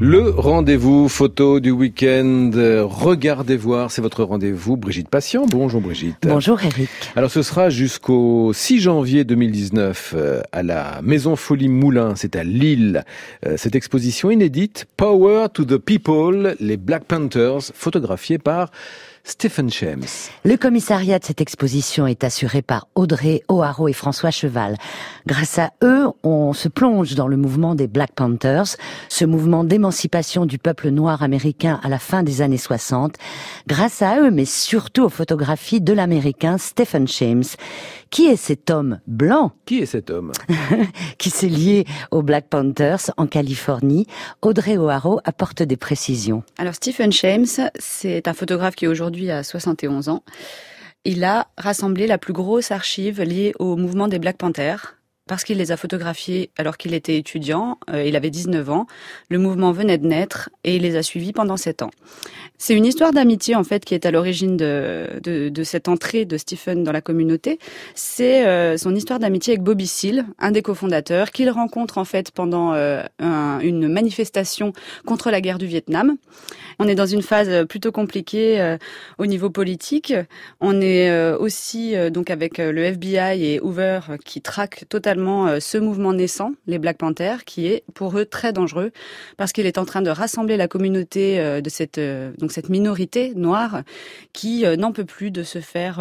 Le rendez-vous photo du week-end, regardez voir, c'est votre rendez-vous. Brigitte Patient, bonjour Brigitte. Bonjour Eric. Alors ce sera jusqu'au 6 janvier 2019 euh, à la Maison Folie Moulin, c'est à Lille. Euh, cette exposition inédite, Power to the People, les Black Panthers, photographiée par Stephen James. Le commissariat de cette exposition est assuré par Audrey O'Haraud et François Cheval. Grâce à eux, on se plonge dans le mouvement des Black Panthers, ce mouvement d'émancipation du peuple noir américain à la fin des années 60. Grâce à eux, mais surtout aux photographies de l'américain Stephen James. Qui est cet homme blanc? Qui est cet homme? Qui s'est lié aux Black Panthers en Californie. Audrey O'Haraud apporte des précisions. Alors Stephen James, c'est un photographe qui aujourd'hui à 71 ans. Il a rassemblé la plus grosse archive liée au mouvement des Black Panthers parce qu'il les a photographiés alors qu'il était étudiant, euh, il avait 19 ans, le mouvement venait de naître et il les a suivis pendant 7 ans. C'est une histoire d'amitié en fait qui est à l'origine de, cette entrée de Stephen dans la communauté. C'est euh, son histoire d'amitié avec Bobby Seale, un des cofondateurs, qu'il rencontre en fait pendant euh, une manifestation contre la guerre du Vietnam. On est dans une phase plutôt compliquée au niveau politique. On est aussi donc avec le FBI et Hoover qui traquent totalement ce mouvement naissant, les Black Panthers, qui est pour eux très dangereux parce qu'il est en train de rassembler la communauté de cette donc cette minorité noire qui n'en peut plus de se faire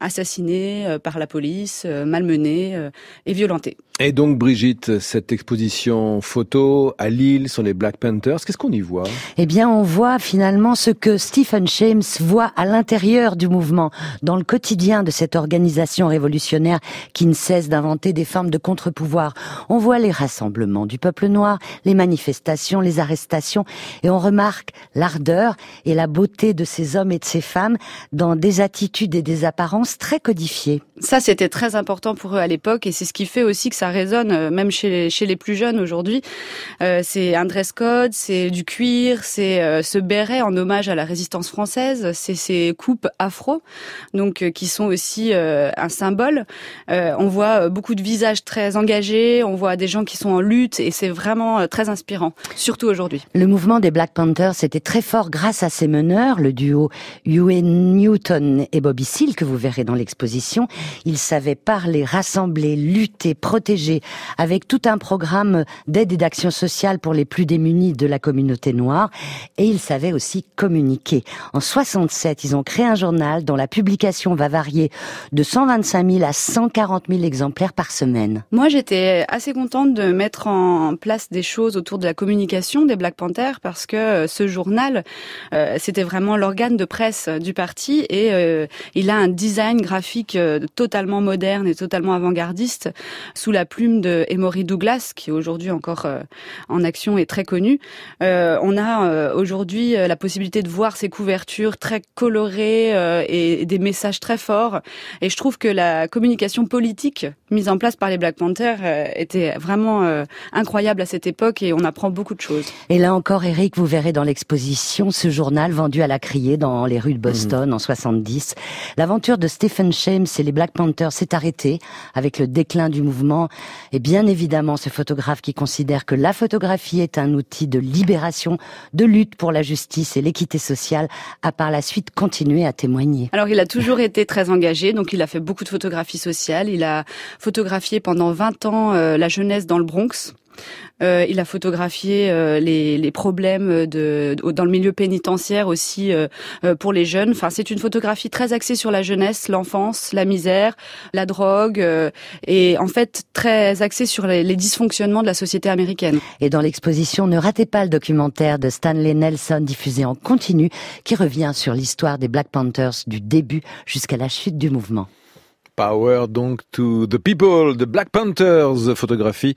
assassiner par la police, malmener et violenter. Et donc Brigitte, cette exposition photo à Lille sur les Black Panthers, qu'est-ce qu'on y voit? Eh bien, on voit finalement ce que Stephen James voit à l'intérieur du mouvement, dans le quotidien de cette organisation révolutionnaire qui ne cesse d'inventer des formes de contre-pouvoir. On voit les rassemblements du peuple noir, les manifestations, les arrestations, et on remarque l'ardeur et la beauté de ces hommes et de ces femmes dans des attitudes et des apparences très codifiées. Ça, c'était très important pour eux à l'époque, et c'est ce qui fait aussi que ça résonne euh, même chez les, plus jeunes aujourd'hui. Euh, c'est un dress code, c'est du cuir, c'est euh, ce béret en hommage à la résistance française, c'est ces coupes afro, donc euh, qui sont aussi un symbole. on voit beaucoup de visages très engagés, on voit des gens qui sont en lutte, et c'est vraiment très inspirant, surtout aujourd'hui. Le mouvement des Black Panthers était très fort grâce à ses meneurs, le duo Huey Newton et Bobby Seale que vous verrez dans l'exposition. Ils savaient parler, rassembler, lutter, protéger avec tout un programme d'aide et d'action sociale pour les plus démunis de la communauté noire. Et ils savaient aussi communiquer. En 67, ils ont créé un journal dont la publication va varier de 125 000 à 140 000 exemplaires par semaine. Moi, j'étais assez contente de mettre en place des choses autour de la communication des Black Panthers parce que euh, ce journal, euh, c'était vraiment l'organe de presse du parti et euh, il a un design graphique totalement moderne et totalement avant-gardiste sous la plume de Emory Douglas, qui est aujourd'hui encore euh, en action et très connu. Euh, on a euh, aujourd'hui la possibilité de voir ces couvertures très colorées et des messages très forts. Et je trouve que la communication politique mise en place par les Black Panthers était vraiment incroyable à cette époque et on apprend beaucoup de choses. Et là encore, Eric, vous verrez dans l'exposition ce journal vendu à la criée dans les rues de Boston en 70. L'aventure de Stephen James et les Black Panthers s'est arrêtée avec le déclin du mouvement et bien évidemment ce photographe qui considère que la photographie est un outil de libération, de lutte pour la justice et l'équité sociale, a par la suite continué à témoigner. Alors il a toujours été très engagé, donc il a fait beaucoup de photographies sociales. Il a photographié pendant 20 ans euh, la jeunesse dans le Bronx. Euh, il a photographié euh, les, les, problèmes de, dans le milieu pénitentiaire aussi euh, euh, pour les jeunes. Enfin, c'est une photographie très axée sur la jeunesse, l'enfance, la misère, la drogue, et en fait très axée sur les, les, dysfonctionnements de la société américaine. Et dans l'exposition, ne ratez pas le documentaire de Stanley Nelson diffusé en continu, qui revient sur l'histoire des Black Panthers du début jusqu'à la chute du mouvement. Power donc to the people, the Black Panthers, photographie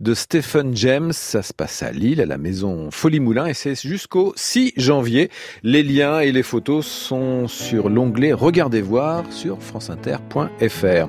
de Stephen James. Ça se passe à Lille, à la maison Folie Moulin et c'est jusqu'au 6 janvier. Les liens et les photos sont sur l'onglet Regardez voir sur franceinter.fr.